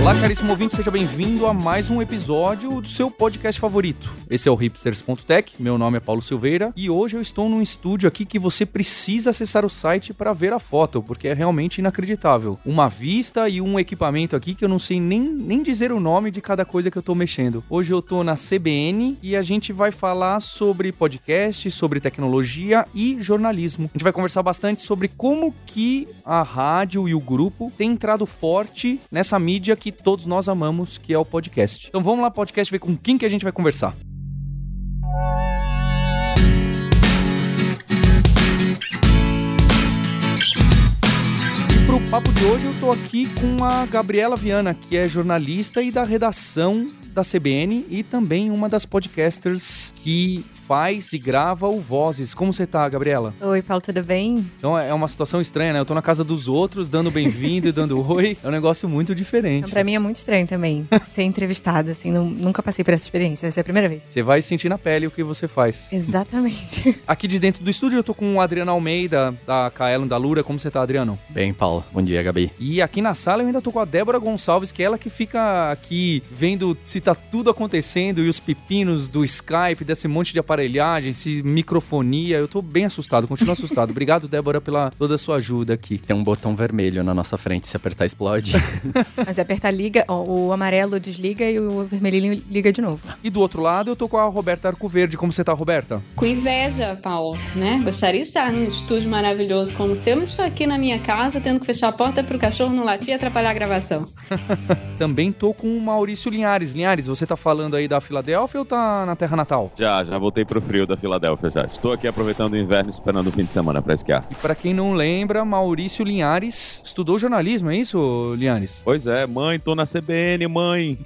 Olá, caríssimo ouvinte, seja bem-vindo a mais um episódio do seu podcast favorito. Esse é o hipsters.tech, meu nome é Paulo Silveira e hoje eu estou num estúdio aqui que você precisa acessar o site para ver a foto, porque é realmente inacreditável. Uma vista e um equipamento aqui que eu não sei nem, nem dizer o nome de cada coisa que eu estou mexendo. Hoje eu estou na CBN e a gente vai falar sobre podcast, sobre tecnologia e jornalismo. A gente vai conversar bastante sobre como que a rádio e o grupo têm entrado forte nessa mídia que todos nós amamos, que é o podcast. Então vamos lá, podcast, ver com quem que a gente vai conversar. E pro papo de hoje eu tô aqui com a Gabriela Viana, que é jornalista e da redação da CBN e também uma das podcasters que faz e grava o Vozes. Como você tá, Gabriela? Oi, Paulo, tudo bem? Então é uma situação estranha, né? Eu tô na casa dos outros, dando bem-vindo e dando oi. É um negócio muito diferente. Pra mim é muito estranho também ser entrevistada, assim, não- nunca passei por essa experiência, essa é a primeira vez. Você vai sentir na pele o que você faz. Exatamente. Aqui de dentro do estúdio eu tô com o Adriano Almeida, da Kaelon da Lura. Como você tá, Adriano? Bem, Paulo. Bom dia, Gabi. E aqui na sala eu ainda tô com a Débora Gonçalves, que é ela que fica aqui vendo se tá tudo acontecendo e os pepinos do Skype, desse monte de aparelhagem, se microfonia. Eu tô bem assustado, continuo assustado. Obrigado, Débora, pela toda a sua ajuda aqui. Tem um botão vermelho na nossa frente, se apertar explode. Mas é apertar liga, ó, o amarelo desliga e o vermelhinho liga de novo. E do outro lado eu tô com a Roberta Arcoverde. Como você tá, Roberta? Com inveja, Paulo, né? Gostaria de estar num estúdio maravilhoso como o seu, mas estou aqui na minha casa tendo que fechar a porta para o cachorro não latir e atrapalhar a gravação. Também tô com o Maurício Linhares. Linhares, você tá falando aí da Filadélfia ou tá na terra natal? Já, já voltei pro frio da Filadélfia já. Estou aqui aproveitando o inverno esperando o fim de semana pra esquiar. E pra quem não lembra, Maurício Linhares estudou jornalismo, é isso, Linhares? Pois é, mãe, tô na CBN, mãe.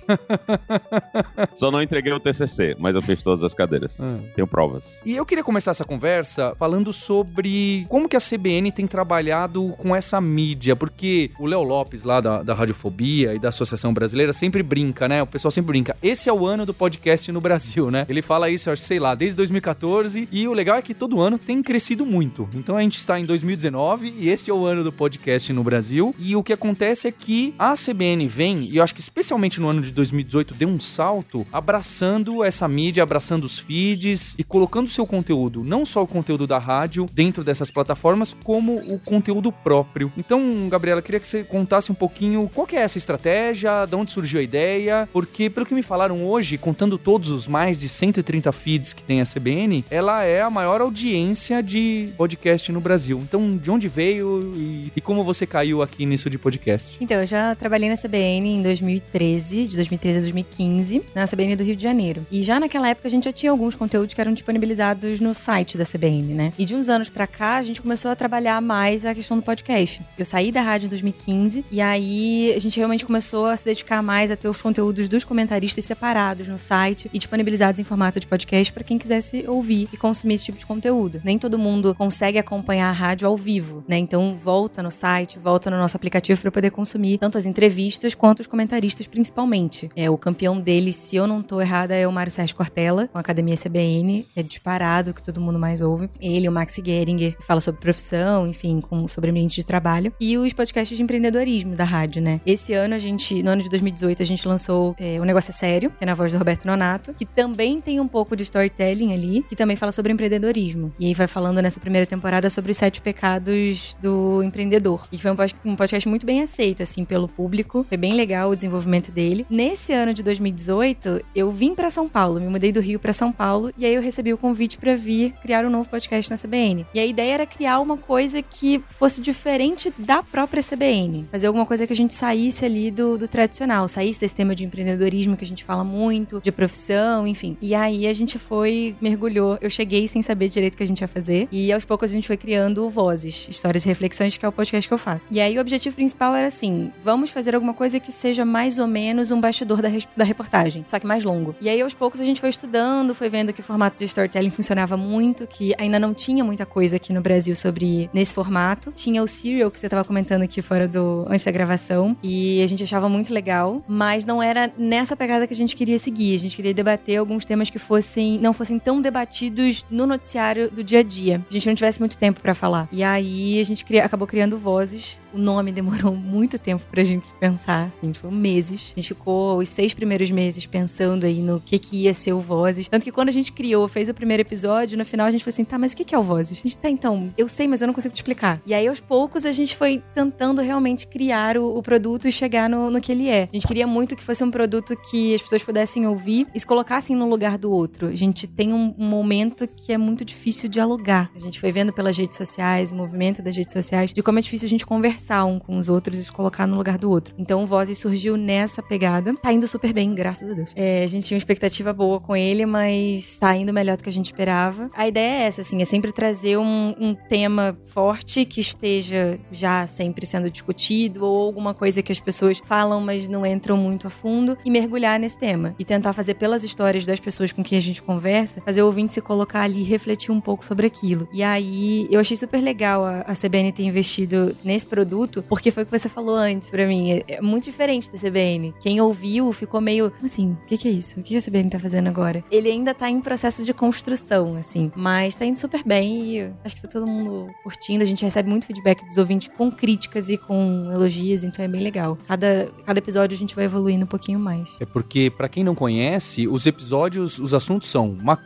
Só não entreguei o TCC, mas eu fiz todas as cadeiras. Tenho provas. E eu queria começar essa conversa falando sobre como que a CBN tem trabalhado com essa mídia, porque o Léo Lopes, lá da, da Radiofobia e da Associação Brasileira, sempre brinca, né? O pessoal sempre brinca. Esse é o ano do podcast no Brasil, né? Ele fala isso, eu acho, sei lá, desde 2014, e o legal é que todo ano tem crescido muito. Então a gente está em 2019 e este é o ano do podcast no Brasil. E o que acontece é que a CBN vem, e eu acho que especialmente no ano de 2018, deu um salto abraçando essa mídia, abraçando os feeds e colocando seu conteúdo, não só o conteúdo da rádio dentro dessas plataformas, como o conteúdo próprio. Então, Gabriela, queria que você contasse um pouquinho qual é essa estratégia, de onde surgiu a ideia, porque pelo que me falaram hoje, contando todos os mais de 130 feeds que tem a CBN, ela é a maior audiência de podcast no Brasil. Então, de onde veio e, e como você caiu aqui nisso de podcast? Então, eu já trabalhei na CBN em 2013, de 2013 a 2015, na CBN do Rio de Janeiro. E já naquela época a gente já tinha alguns conteúdos que eram disponibilizados no site da CBN, né? E de uns anos pra cá a gente começou a trabalhar mais a questão do podcast. Eu saí da rádio em 2015 e aí a gente realmente começou a se dedicar mais a ter os conteúdos dos comentaristas separados no site e disponibilizados em formato de podcast pra quem quisesse ouvir e consumir esse tipo de conteúdo. Nem todo mundo consegue acompanhar a rádio ao vivo, né? Então volta no site, volta no nosso aplicativo pra poder consumir tanto as entrevistas quanto os comentaristas principalmente. É o campeão deles, se eu não tô errada, é o Mário Sérgio Cortella, com a Academia CBN, é disparado que todo mundo mais ouve. Ele, o Maxi Geringer, que fala sobre profissão, enfim, com, sobre ambiente de trabalho. E os podcasts de empreendedorismo da rádio, né? Esse ano a gente, no ano de 2018, a gente lançou é, O Negócio é Sério, que é na voz do Roberto Nonato, que também tem um pouco de storytelling ali, que também fala sobre empreendedorismo. E aí vai falando nessa primeira temporada sobre os sete pecados do empreendedor. E foi um pod- podcast muito bem aceito, assim, pelo público. Foi bem legal o desenvolvimento dele. Nesse ano de 2018, eu vim pra São Paulo, me mudei do Rio pra São Paulo, e aí eu recebi o convite pra vir criar um novo podcast na CBN. E a ideia era criar uma coisa que fosse diferente da própria CBN. Fazer alguma coisa que a gente saísse ali do, do tradicional, saísse desse tema de empreendedorismo que a gente fala muito, de profissão, enfim. E aí a gente foi mergulhou. Eu cheguei sem saber direito o que a gente ia fazer. E aos poucos a gente foi criando vozes, histórias e reflexões, que é o podcast que eu faço. E aí o objetivo principal era assim: vamos fazer alguma coisa que seja mais ou menos um bastidor da, da reportagem, só que mais longo. E aí aos poucos a gente foi estudando, foi vendo que o formato de storytelling funcionava muito, que ainda não tinha muita coisa aqui no Brasil sobre nesse formato. Tinha o Serial, que você tava comentando aqui fora do antes da gravação, e a gente achava muito legal, mas não era nessa pegada que a gente queria seguir. A gente queria debater alguns temas que fossem não fossem tão debatidos no noticiário do dia a dia. A gente não tivesse muito tempo para falar. E aí a gente cria, acabou criando vozes. O nome demorou muito tempo pra gente pensar, assim, foram meses. A gente ficou os seis primeiros meses pensando aí no que que ia ser o Vozes. Tanto que quando a gente criou, fez o primeiro episódio, no final a gente falou assim, tá, mas o que que é o Vozes? A gente, tá, então, eu sei, mas eu não consigo te explicar. E aí, aos poucos, a gente foi tentando realmente criar o, o produto e chegar no, no que ele é. A gente queria muito que fosse um produto que as pessoas pudessem ouvir e se colocassem no lugar do outro. A gente tem um, um momento que é muito difícil dialogar. A gente foi vendo pelas redes sociais, o movimento das redes sociais, de como é difícil a gente conversar um com os outros e se colocar no lugar do outro. Então, o Vozes surgiu nessa pegada. Tá indo super bem, graças a Deus. É, a gente tinha uma expectativa boa com ele, mas tá indo melhor do que a gente esperava. A ideia é essa, assim, é sempre trazer um, um tema forte que esteja já sempre sendo discutido ou alguma coisa que as pessoas falam, mas não entram muito a fundo e mergulhar nesse tema. E tentar fazer pelas histórias das pessoas com quem a gente conversa, fazer o ouvinte se colocar ali e refletir um pouco sobre aquilo. E aí, eu achei super legal a, a CBN ter investido nesse produto, porque foi o que você falou antes para mim. É, é, muito diferente da CBN. Quem ouviu ficou meio assim: o que, que, é isso? O que, que a CBN tá fazendo agora? Ele ainda tá em processo de construção, assim, mas tá indo super bem e acho que tá todo mundo curtindo. A gente recebe muito feedback dos ouvintes com críticas e com elogios, então é bem legal. Cada, cada episódio a gente vai evoluindo um pouquinho mais. É porque, para quem não conhece, os episódios, os assuntos são maconha,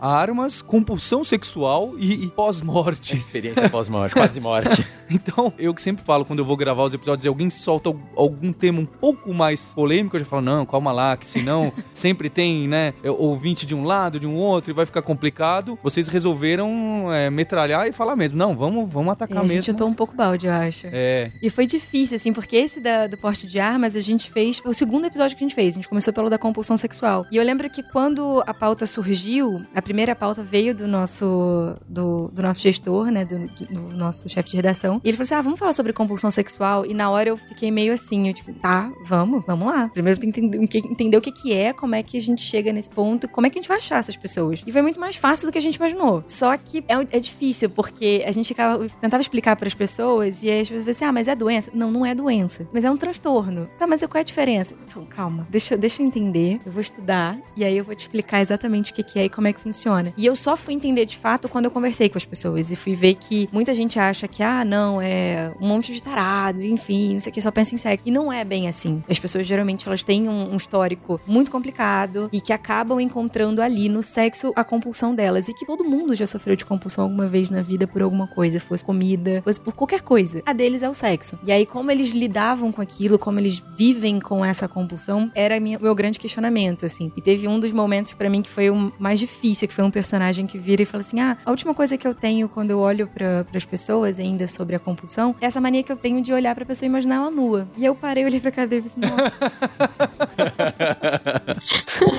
armas, compulsão sexual e, e pós-morte. Experiência pós-morte, quase morte. então, eu que sempre falo quando eu vou gravar os episódios e alguém solta algum tema um pouco mais polêmico, eu já falo, não, calma lá, que senão sempre tem, né, ouvinte de um lado, de um outro, e vai ficar complicado. Vocês resolveram é, metralhar e falar mesmo, não, vamos, vamos atacar é, mesmo. A gente chutou um pouco balde, eu acho. É. E foi difícil, assim, porque esse da, do porte de armas a gente fez, foi o segundo episódio que a gente fez. A gente começou pelo da compulsão sexual. E eu lembro que quando a pauta surgiu, a primeira pauta veio do nosso, do, do nosso gestor, né, do, do nosso chefe de redação. E ele falou assim: ah, vamos falar sobre compulsão sexual. E na hora eu fiquei meio assim, eu tipo, tá, vamos, vamos lá. Primeiro tem que entender, o que, que é, como é que a gente chega nesse ponto, como é que a gente vai achar essas pessoas. E foi muito mais fácil do que a gente imaginou. Só que é, é difícil, porque a gente ficava, tentava explicar para as pessoas e as pessoas assim, ah, mas é doença. Não, não é doença. Mas é um transtorno. Tá, mas qual é a diferença? Então, calma, deixa, deixa eu entender, eu vou estudar e aí eu vou te explicar exatamente o que, que é e como é que funciona. E eu só fui entender de fato quando eu conversei com as pessoas e fui ver que muita gente acha que, ah, não, é um monte de tarado, enfim, não sei o que, só pensa em sexo. E não é bem assim. As pessoas geralmente elas têm um, um histórico muito complicado e que acabam encontrando ali no sexo a compulsão delas. E que todo mundo já sofreu de compulsão alguma vez na vida por alguma coisa, fosse comida, fosse por qualquer coisa. A deles é o sexo. E aí, como eles lidavam com aquilo, como eles vivem com essa compulsão, era o meu grande questionamento, assim. E teve um dos momentos para mim que foi o mais difícil, que foi um personagem que vira e fala assim: Ah, a última coisa que eu tenho quando eu olho para as pessoas ainda sobre a compulsão é essa mania que eu tenho de olhar pra pessoa e imaginar ela nua. E eu parei, olhei pra cara dele e falei assim,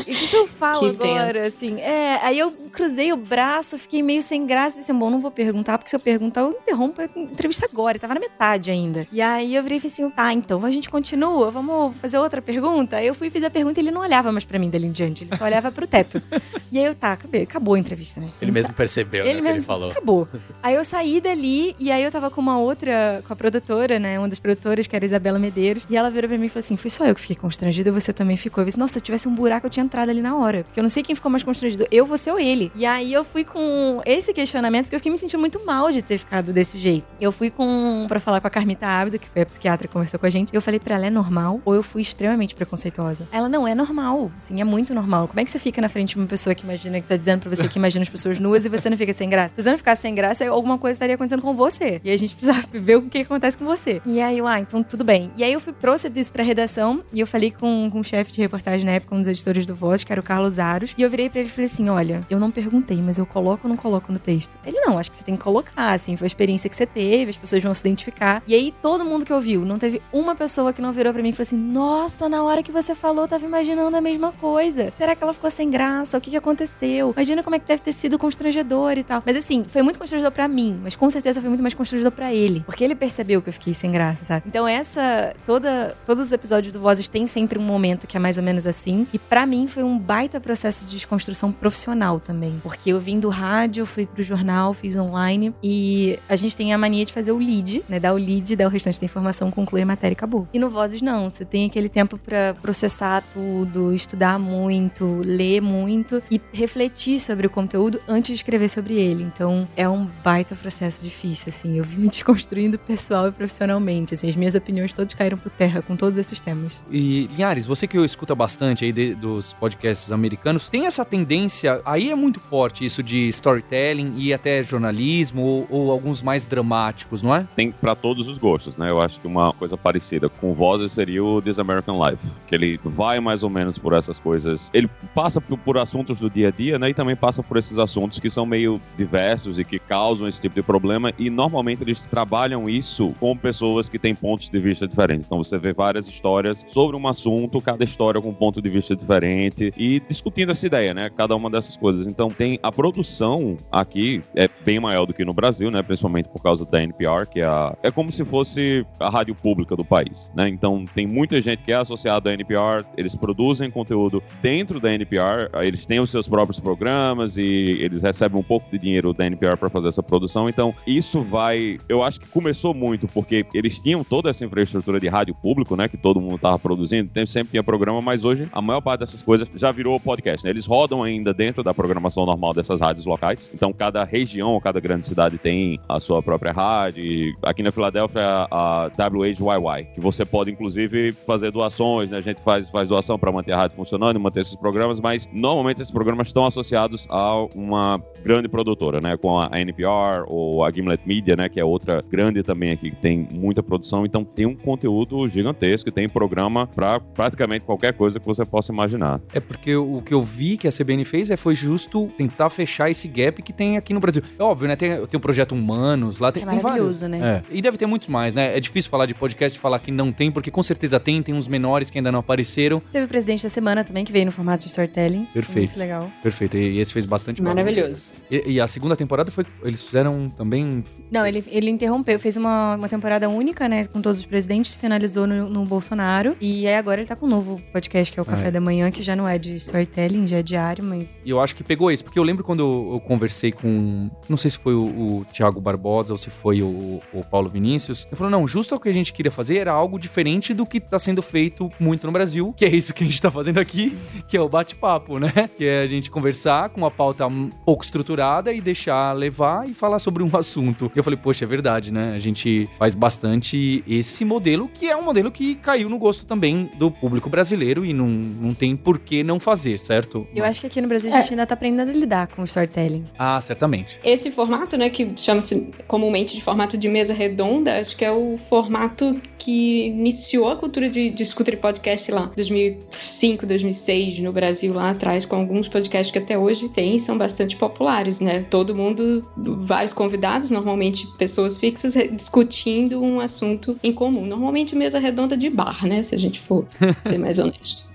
e o que, que, eu falo que agora, tenso. assim? É, aí eu cruzei o braço, fiquei meio sem graça, pensei, bom, não vou perguntar, porque se eu perguntar, eu interrompo a entrevista agora, tava na metade ainda. E aí eu virei e falei assim, tá, então a gente continua, vamos fazer outra pergunta? Aí eu fui e fiz a pergunta e ele não olhava mais pra mim dali em diante, ele só olhava pro teto. E aí eu, tá, acabei, acabou a entrevista, né? Ele mesmo percebeu, ele né, mesmo, que ele falou. Acabou. Aí eu saí dali e aí eu tava com uma outra, com a produtora, né, uma das produtoras, que era Isabela Medeiros, e ela virou pra mim e falou assim, foi só eu que fiquei constrangida, você também ficou. Eu disse, nossa, se eu tivesse um buraco, eu tinha entrado ali na hora, porque eu não sei quem ficou mais constrangido, eu, você ou ele. E aí eu fui com esse questionamento, porque eu fiquei me sentindo muito mal de ter ficado desse jeito. Eu fui com, pra falar com a Carmita Ábido, que foi a psiquiatra que conversou com a gente, eu falei pra ela, é normal? Ou eu fui extremamente preconceituosa? Ela, não, é normal, assim, é muito normal. Como é que você fica na frente de uma pessoa que imagina, que tá dizendo pra você que imagina as pessoas nuas e você não fica sem graça? Se você não ficar sem graça, alguma coisa estaria acontecendo com você. E a gente precisava ver o que acontece com você. E aí eu, ah, então tudo bem. E aí eu fui, trouxe isso pra redação e eu falei com, com o chefe de reportagem na época, um dos editores do Voz, que era o Carlos Aros, e eu virei pra ele e falei assim: olha, eu não perguntei, mas eu coloco ou não coloco no texto? Ele, não, acho que você tem que colocar, assim, foi a experiência que você teve, as pessoas vão se identificar. E aí, todo mundo que ouviu, não teve uma pessoa que não virou para mim e falou assim: Nossa, na hora que você falou, eu tava imaginando a mesma coisa. Será que ela ficou sem graça? O que, que aconteceu? Imagina como é que deve ter sido constrangedor e tal. Mas assim, foi muito constrangedor para mim, mas com certeza foi muito mais constrangedor para ele. Porque ele percebeu que eu fiquei sem graça, sabe? Então, essa. Toda, todos os episódios do Vozes têm sempre um momento que é mais ou menos assim. E para mim foi um baita processo de desconstrução profissional também. Porque eu vim do rádio, fui pro jornal, fiz online. E a gente tem a mania de fazer o lead, né? Dar o lead, dar o restante da informação, concluir a matéria e acabou. E no Vozes não. Você tem aquele tempo para processar tudo, estudar muito, ler muito e refletir sobre o conteúdo antes de escrever sobre ele. Então é um baita processo difícil, assim. Eu vim me desconstruindo pessoal e profissionalmente. Assim, as minhas opiniões todas caíram por terra com todos esses temas. E, Linhares, você que escuta bastante aí de, dos podcasts americanos, tem essa tendência, aí é muito forte isso de storytelling e até jornalismo ou, ou alguns mais dramáticos, não é? Tem para todos os gostos, né? Eu acho que uma coisa parecida com vozes seria o This American Life, que ele vai mais ou menos por essas coisas. Ele passa por, por assuntos do dia a dia, né? E também passa por esses assuntos que são meio diversos e que causam esse tipo de problema. E normalmente eles trabalham isso com pessoas que têm pontos de vista diferentes. Então você vê várias histórias sobre um assunto, cada história com um ponto de vista diferente e discutindo essa ideia, né? Cada uma dessas coisas. Então tem a produção aqui é bem maior do que no Brasil, né? Principalmente por causa da NPR, que é a, é como se fosse a rádio pública do país, né? Então tem muita gente que é associada à NPR, eles produzem conteúdo dentro da NPR, eles têm os seus próprios programas e eles recebem um pouco de dinheiro da NPR para fazer essa produção. Então isso vai, eu acho que começou muito porque eles tinham toda essa infraestrutura de rádio público, né? Que todo mundo estava produzindo, sempre tinha programa, mas hoje a maior parte dessas coisas já virou podcast. Né? Eles rodam ainda dentro da programação normal dessas rádios locais. Então cada região cada grande cidade tem a sua própria rádio. Aqui na Filadélfia a WHYY, que você pode inclusive fazer doações, né? A gente faz, faz doação para manter a rádio funcionando e manter esses programas, mas normalmente esses programas estão associados a uma grande produtora, né? Com a NPR ou a Gimlet Media, né? Que é outra grande também aqui que tem muita produção. Então tem um conteúdo gigantesco, tem programa para praticamente qualquer coisa que você possa imaginar. É porque o que eu vi que a CBN fez é foi justo tentar fechar esse gap que tem aqui no Brasil. É óbvio, né? Tem, tem o projeto Humanos, lá tem, é tem vários. né? É. E deve ter muitos mais, né? É difícil falar de podcast e falar que não tem, porque com certeza tem, tem uns menores que ainda não apareceram. Teve o presidente da semana também, que veio no formato de storytelling. Perfeito. Muito legal. Perfeito. E esse fez bastante Maravilhoso. E, e, a segunda temporada foi. Eles fizeram também. Não, ele, ele interrompeu, fez uma, uma temporada única, né? Com todos os presidentes, finalizou no, no Bolsonaro. E aí agora ele tá com um novo podcast, que é o Café é. da Manhã, que já não é de storytelling, já é diário, mas. E eu acho que pegou isso, porque eu lembro quando eu, eu conversei com. Não sei se foi o, o Thiago Barbosa ou se foi o, o Paulo Vinícius. Ele falou: não, justo o que a gente queria fazer era algo diferente do que tá sendo feito muito no Brasil, que é isso que a gente tá fazendo aqui, que é o bate-papo, né? Que é a gente conversar com uma pauta um pouco estruturada e deixar levar e falar sobre um assunto. E eu falei, poxa, é verdade, né? A gente faz bastante esse modelo, que é um modelo que caiu no gosto também do público brasileiro e não, não tem por que não fazer, certo? Eu acho que aqui no Brasil a gente é. ainda tá aprendendo a lidar com o storytelling. Ah, certamente. Esse formato, né, que chama-se comumente de formato de mesa redonda, acho que é o formato que iniciou a cultura de, de scooter podcast lá, 2005, 2006, no Brasil, lá atrás, com alguns podcasts que até hoje tem, são bastante populares, né? Todo mundo, vários convidados, normalmente pessoas fixas, discutindo um assunto em comum. Normalmente mesa redonda de bar, né? Se a gente for ser mais honesto.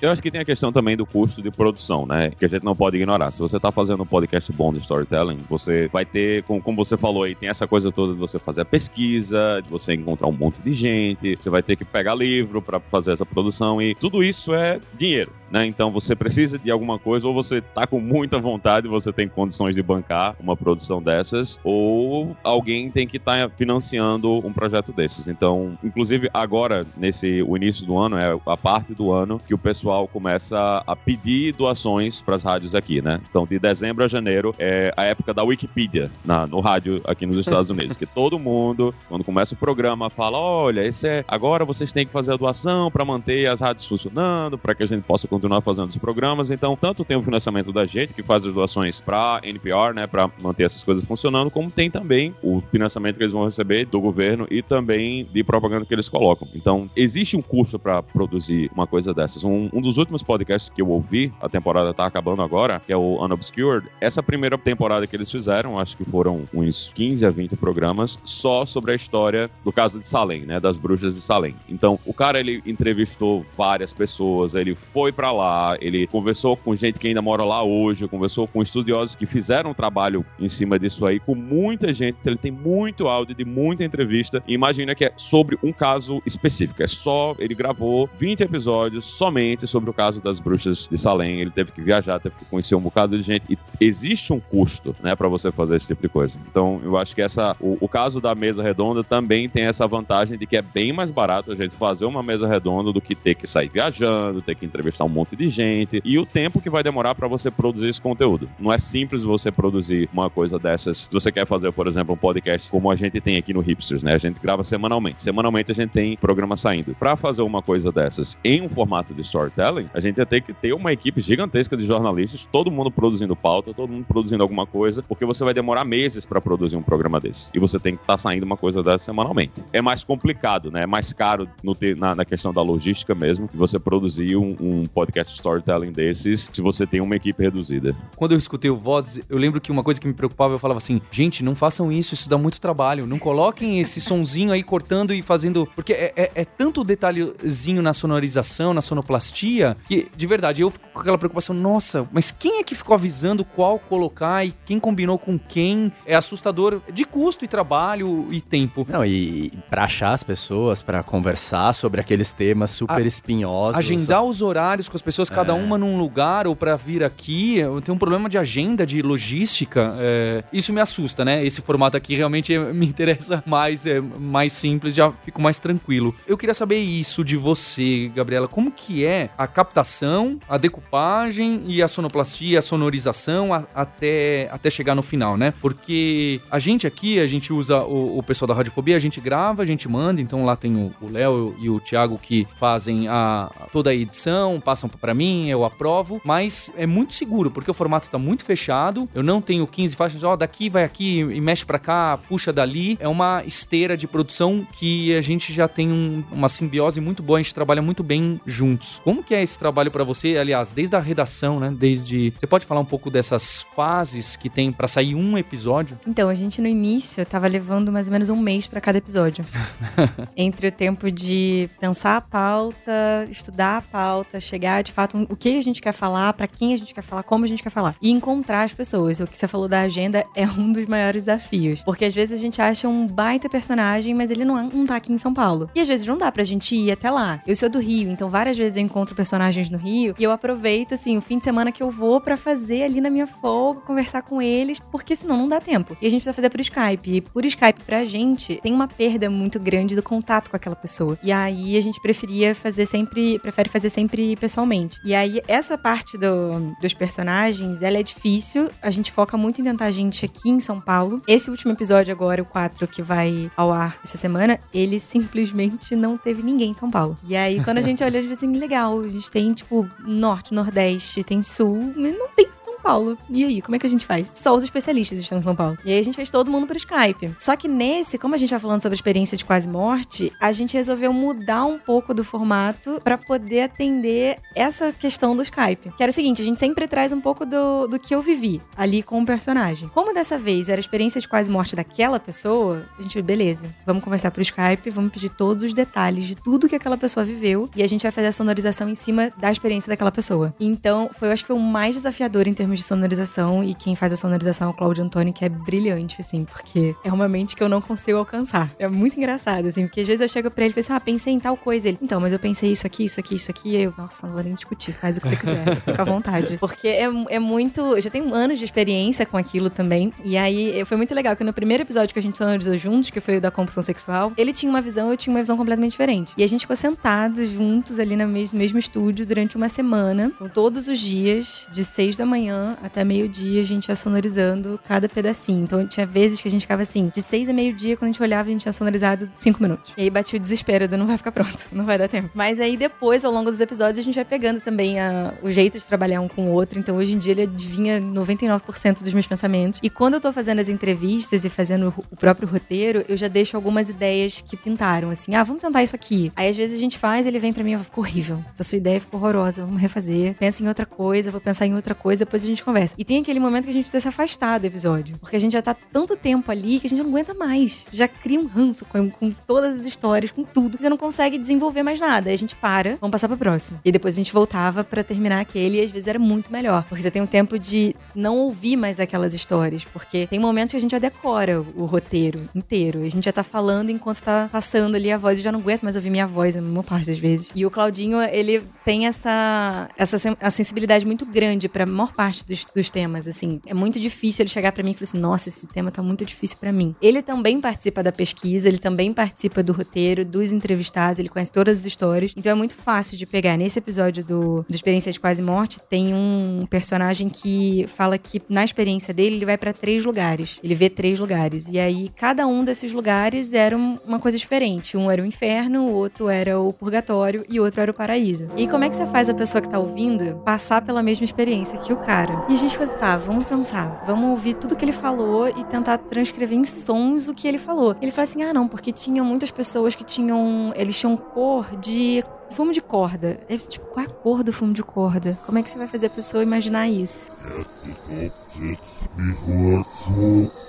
Eu acho que tem a questão também do custo de produção, né? Que a gente não pode ignorar. Se você tá fazendo um podcast bom de storytelling, você vai ter, como, como você falou aí, tem essa coisa toda de você fazer a pesquisa, de você encontrar um monte de gente, você vai ter que pegar livro para fazer essa produção e tudo isso é dinheiro. Né? Então você precisa de alguma coisa, ou você tá com muita vontade, você tem condições de bancar uma produção dessas, ou alguém tem que estar tá financiando um projeto desses. Então, inclusive agora, nesse o início do ano, é a parte do ano que o pessoal começa a pedir doações para as rádios aqui, né? Então, de dezembro a janeiro é a época da Wikipedia na, no rádio aqui nos Estados Unidos, que todo mundo, quando começa o programa, fala: olha, esse é agora vocês têm que fazer a doação para manter as rádios funcionando, para que a gente possa continuar continuar fazendo os programas. Então, tanto tem o financiamento da gente, que faz as doações para NPR, né, para manter essas coisas funcionando, como tem também o financiamento que eles vão receber do governo e também de propaganda que eles colocam. Então, existe um custo para produzir uma coisa dessas. Um, um, dos últimos podcasts que eu ouvi, a temporada tá acabando agora, que é o Unobscured, essa primeira temporada que eles fizeram, acho que foram uns 15 a 20 programas, só sobre a história do caso de Salem, né, das bruxas de Salem. Então, o cara, ele entrevistou várias pessoas, ele foi para lá, ele conversou com gente que ainda mora lá hoje, conversou com estudiosos que fizeram um trabalho em cima disso aí, com muita gente, ele tem muito áudio de muita entrevista, e imagina que é sobre um caso específico, é só, ele gravou 20 episódios somente sobre o caso das bruxas de Salem, ele teve que viajar, teve que conhecer um bocado de gente, e existe um custo, né, para você fazer esse tipo de coisa. Então, eu acho que essa, o, o caso da mesa redonda também tem essa vantagem de que é bem mais barato a gente fazer uma mesa redonda do que ter que sair viajando, ter que entrevistar um monte de gente e o tempo que vai demorar para você produzir esse conteúdo. Não é simples você produzir uma coisa dessas. Se você quer fazer, por exemplo, um podcast como a gente tem aqui no Hipsters, né? A gente grava semanalmente. Semanalmente a gente tem programa saindo. Para fazer uma coisa dessas em um formato de storytelling, a gente ia ter que ter uma equipe gigantesca de jornalistas, todo mundo produzindo pauta, todo mundo produzindo alguma coisa, porque você vai demorar meses para produzir um programa desse. E você tem que estar tá saindo uma coisa dessa semanalmente. É mais complicado, né? É mais caro no, na, na questão da logística mesmo, de você produzir um, um podcast storytelling desses se você tem uma equipe reduzida. Quando eu escutei o Voz, eu lembro que uma coisa que me preocupava, eu falava assim, gente, não façam isso, isso dá muito trabalho. Não coloquem esse sonzinho aí cortando e fazendo. Porque é, é, é tanto detalhezinho na sonorização, na sonoplastia, que de verdade eu fico com aquela preocupação, nossa, mas quem é que ficou avisando qual colocar e quem combinou com quem? É assustador de custo e trabalho e tempo. Não, e para achar as pessoas, para conversar sobre aqueles temas super a, espinhosos. Agendar os horários com as pessoas, cada é. uma num lugar ou para vir aqui. Eu tenho um problema de agenda, de logística. É, isso me assusta, né? Esse formato aqui realmente me interessa mais, é mais simples, já fico mais tranquilo. Eu queria saber isso de você, Gabriela. Como que é a captação, a decupagem e a sonoplastia, a sonorização a, até, até chegar no final, né? Porque a gente aqui, a gente usa o, o pessoal da Radiofobia, a gente grava, a gente manda, então lá tem o Léo e o Thiago que fazem a, toda a edição, passam para mim, eu aprovo, mas é muito seguro, porque o formato tá muito fechado, eu não tenho 15 faixas, ó, daqui vai aqui e mexe para cá, puxa dali. É uma esteira de produção que a gente já tem um, uma simbiose muito boa, a gente trabalha muito bem juntos. Como que é esse trabalho para você, aliás, desde a redação, né? Desde. Você pode falar um pouco dessas fases que tem para sair um episódio? Então, a gente no início tava levando mais ou menos um mês para cada episódio. Entre o tempo de pensar a pauta, estudar a pauta, chegar de fato o que a gente quer falar, para quem a gente quer falar, como a gente quer falar. E encontrar as pessoas. O que você falou da agenda é um dos maiores desafios. Porque às vezes a gente acha um baita personagem, mas ele não, é, não tá aqui em São Paulo. E às vezes não dá pra gente ir até lá. Eu sou do Rio, então várias vezes eu encontro personagens no Rio e eu aproveito, assim, o fim de semana que eu vou para fazer ali na minha folga, conversar com eles, porque senão não dá tempo. E a gente precisa fazer por Skype. E por Skype, pra gente, tem uma perda muito grande do contato com aquela pessoa. E aí a gente preferia fazer sempre, prefere fazer sempre pessoalmente. E aí essa parte do, dos personagens, ela é difícil. A gente foca muito em tentar a gente aqui em São Paulo. Esse último episódio agora, o 4, que vai ao ar essa semana, ele simplesmente não teve ninguém em São Paulo. E aí, quando a gente olha, a gente assim, legal, a gente tem, tipo, norte, nordeste, tem sul, mas não tem Paulo. E aí, como é que a gente faz? Só os especialistas estão em São Paulo. E aí a gente fez todo mundo pro Skype. Só que nesse, como a gente tá falando sobre a experiência de quase morte, a gente resolveu mudar um pouco do formato para poder atender essa questão do Skype. Que era o seguinte, a gente sempre traz um pouco do, do que eu vivi ali com o personagem. Como dessa vez era a experiência de quase morte daquela pessoa, a gente, beleza, vamos conversar pro Skype, vamos pedir todos os detalhes de tudo que aquela pessoa viveu e a gente vai fazer a sonorização em cima da experiência daquela pessoa. Então, foi, eu acho que foi o mais desafiador em termos termos de sonorização e quem faz a sonorização é o Claudio Antoni, que é brilhante, assim, porque é uma mente que eu não consigo alcançar. É muito engraçado, assim, porque às vezes eu chego pra ele e falo assim, ah, pensei em tal coisa. Ele, então, mas eu pensei isso aqui, isso aqui, isso aqui. E eu, nossa, não vou nem discutir, faz o que você quiser, fica à vontade. Porque é, é muito. Eu já tenho anos de experiência com aquilo também. E aí foi muito legal que no primeiro episódio que a gente sonorizou juntos, que foi o da compulsão sexual, ele tinha uma visão, eu tinha uma visão completamente diferente. E a gente ficou sentados juntos ali no mesmo, mesmo estúdio durante uma semana, com todos os dias, de seis da manhã até meio-dia a gente ia sonorizando cada pedacinho. Então tinha vezes que a gente ficava assim, de seis a meio-dia, quando a gente olhava, a gente tinha sonorizado cinco minutos. E aí batia o desespero do não vai ficar pronto, não vai dar tempo. Mas aí depois, ao longo dos episódios, a gente vai pegando também a, o jeito de trabalhar um com o outro. Então hoje em dia ele adivinha 99% dos meus pensamentos. E quando eu tô fazendo as entrevistas e fazendo o próprio roteiro, eu já deixo algumas ideias que pintaram, assim, ah, vamos tentar isso aqui. Aí às vezes a gente faz, ele vem para mim e fala, ficou horrível. Essa sua ideia ficou horrorosa, vamos refazer. Pensa em outra coisa, vou pensar em outra coisa, depois a gente conversa. E tem aquele momento que a gente precisa se afastar do episódio. Porque a gente já tá tanto tempo ali que a gente não aguenta mais. Você já cria um ranço com, com todas as histórias, com tudo. Você não consegue desenvolver mais nada. Aí a gente para, vamos passar pro próximo. E depois a gente voltava para terminar aquele e às vezes era muito melhor. Porque você tem um tempo de não ouvir mais aquelas histórias. Porque tem momentos que a gente já decora o roteiro inteiro. A gente já tá falando enquanto tá passando ali a voz. Eu já não aguento mais ouvir minha voz, a maior parte das vezes. E o Claudinho, ele tem essa, essa a sensibilidade muito grande pra maior parte dos, dos temas, assim. É muito difícil ele chegar para mim e falar assim, nossa, esse tema tá muito difícil para mim. Ele também participa da pesquisa, ele também participa do roteiro, dos entrevistados, ele conhece todas as histórias. Então é muito fácil de pegar. Nesse episódio do, do Experiência de Quase Morte, tem um personagem que fala que na experiência dele, ele vai para três lugares. Ele vê três lugares. E aí, cada um desses lugares era uma coisa diferente. Um era o inferno, o outro era o purgatório e o outro era o paraíso. E como é que você faz a pessoa que tá ouvindo passar pela mesma experiência que o cara? E a gente falou, tá, vamos pensar. Vamos ouvir tudo que ele falou e tentar transcrever em sons o que ele falou. Ele falou assim: ah, não, porque tinham muitas pessoas que tinham. Eles tinham cor de fumo de corda. É, tipo, qual é a cor do fumo de corda? Como é que você vai fazer a pessoa imaginar isso?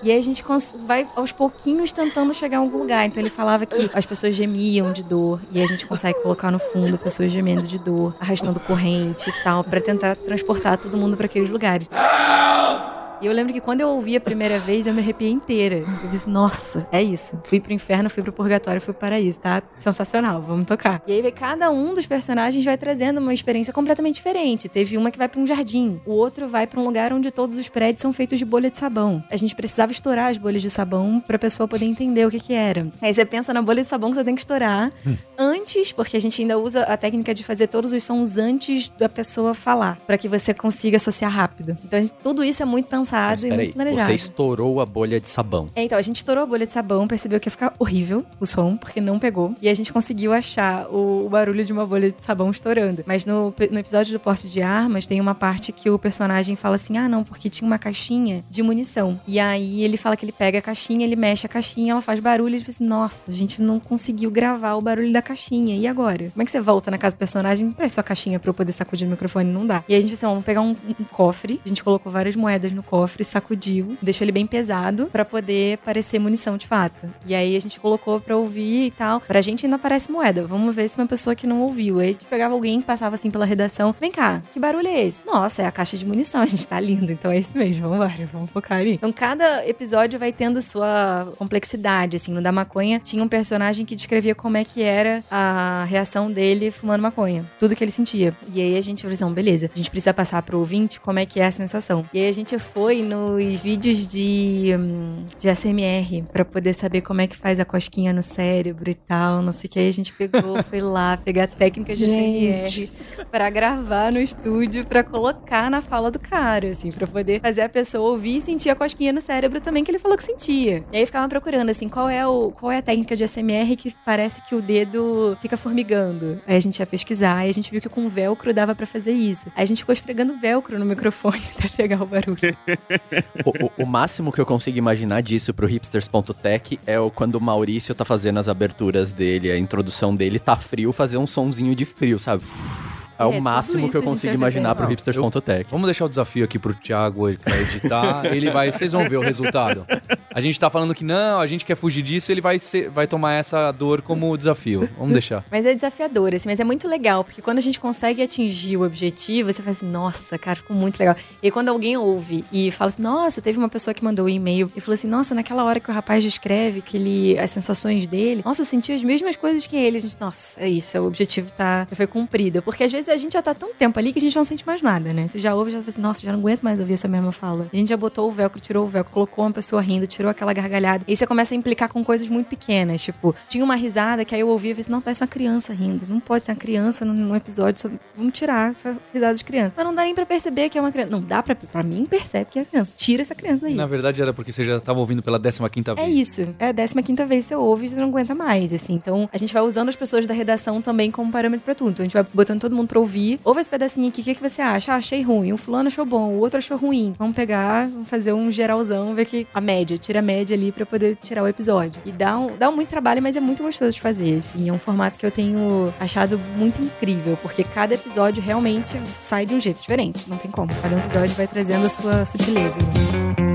E aí a gente vai aos pouquinhos tentando chegar a algum lugar. Então ele falava que as pessoas gemiam de dor e a gente consegue colocar no fundo pessoas gemendo de dor, arrastando corrente e tal, para tentar transportar todo mundo para aqueles lugares. E eu lembro que quando eu ouvi a primeira vez, eu me arrepiei inteira. Eu disse, nossa, é isso. Fui pro inferno, fui pro purgatório, fui pro paraíso, tá? Sensacional, vamos tocar. E aí cada um dos personagens vai trazendo uma experiência completamente diferente. Teve uma que vai para um jardim, o outro vai para um lugar onde todos os prédios são feitos de bolha de sabão. A gente precisava estourar as bolhas de sabão pra pessoa poder entender o que que era. Aí você pensa na bolha de sabão que você tem que estourar hum. antes, porque a gente ainda usa a técnica de fazer todos os sons antes da pessoa falar, para que você consiga associar rápido. Então gente, tudo isso é muito pensado pensado Mas, e muito planejado. Você estourou a bolha de sabão. É, então, a gente estourou a bolha de sabão, percebeu que ia ficar horrível o som, porque não pegou. E a gente conseguiu achar o, o barulho de uma bolha de sabão estourando. Mas no, no episódio do porte de armas, tem uma parte que o personagem fala assim: ah, não, porque tinha uma caixinha de munição. E aí ele fala que ele pega a caixinha, ele mexe a caixinha, ela faz barulho. E ele fala assim: nossa, a gente não conseguiu gravar o barulho da caixinha. E agora? Como é que você volta na casa do personagem? Presta sua caixinha pra eu poder sacudir o microfone? Não dá. E aí a gente falou assim: vamos pegar um, um cofre. A gente colocou várias moedas no cofre cofre, sacudiu, deixou ele bem pesado para poder parecer munição de fato. E aí a gente colocou pra ouvir e tal. Pra gente ainda parece moeda. Vamos ver se uma pessoa que não ouviu. Aí a gente pegava alguém que passava assim pela redação. Vem cá, que barulho é esse? Nossa, é a caixa de munição. A gente tá lindo, então é isso mesmo. Vamos embora, vamos focar ali. Então cada episódio vai tendo sua complexidade, assim. No da maconha tinha um personagem que descrevia como é que era a reação dele fumando maconha. Tudo que ele sentia. E aí a gente falou assim, beleza, a gente precisa passar pro ouvinte como é que é a sensação. E aí a gente foi nos vídeos de, hum, de ASMR para poder saber como é que faz a cosquinha no cérebro e tal, não sei o que. Aí a gente pegou, foi lá pegar a técnica de ASMR para gravar no estúdio, para colocar na fala do cara, assim, para poder fazer a pessoa ouvir e sentir a cosquinha no cérebro também que ele falou que sentia. E aí ficava procurando assim, qual é o qual é a técnica de ASMR que parece que o dedo fica formigando. Aí a gente ia pesquisar e a gente viu que com velcro dava para fazer isso. Aí a gente ficou esfregando velcro no microfone até pegar o barulho o, o, máximo que eu consigo imaginar disso pro hipsters.tech é o, quando o Maurício tá fazendo as aberturas dele, a introdução dele, tá frio, fazer um sonzinho de frio, sabe? É, o é, máximo que eu consigo imaginar pro hipsters.tech. Vamos deixar o desafio aqui pro Thiago pra editar. ele vai. Vocês vão ver o resultado. A gente tá falando que não, a gente quer fugir disso, ele vai, ser, vai tomar essa dor como desafio. Vamos deixar. Mas é desafiador, assim, mas é muito legal, porque quando a gente consegue atingir o objetivo, você fala assim, nossa, cara, ficou muito legal. E quando alguém ouve e fala assim, nossa, teve uma pessoa que mandou um e-mail e falou assim, nossa, naquela hora que o rapaz descreve que ele, as sensações dele, nossa, eu senti as mesmas coisas que ele. A gente, nossa, é isso, o objetivo tá, foi cumprido. Porque às vezes vezes a gente já tá tão tempo ali que a gente não sente mais nada, né? Você já ouve, já fala assim, nossa, já não aguento mais ouvir essa mesma fala. A gente já botou o velcro, tirou o velcro, colocou uma pessoa rindo, tirou aquela gargalhada. E aí você começa a implicar com coisas muito pequenas. Tipo, tinha uma risada que aí eu ouvia e falei assim, não, parece uma criança rindo. Não pode ser uma criança num, episódio sobre... Vamos tirar essa risada de criança. Mas não dá nem pra perceber que é uma criança. Não dá pra... Pra mim, percebe que é criança. Tira essa criança daí. Na verdade era porque você já tava ouvindo pela 15 quinta É vez. isso. É a 15 quinta vez que você ouve e você não aguenta mais, assim. Então, a gente vai usando as pessoas da redação também como parâmetro pra tudo. Então, a gente vai botando todo mundo pra ouvir. Ouve esse pedacinho aqui, o que, que você acha? Ah, achei ruim. O fulano achou bom, o outro achou ruim. Vamos pegar, vamos fazer um geralzão, ver que a média, tira a média ali pra poder tirar o episódio. E dá um, dá muito trabalho, mas é muito gostoso de fazer, assim. É um formato que eu tenho achado muito incrível, porque cada episódio realmente sai de um jeito diferente. Não tem como. Cada episódio vai trazendo a sua sutileza. Tem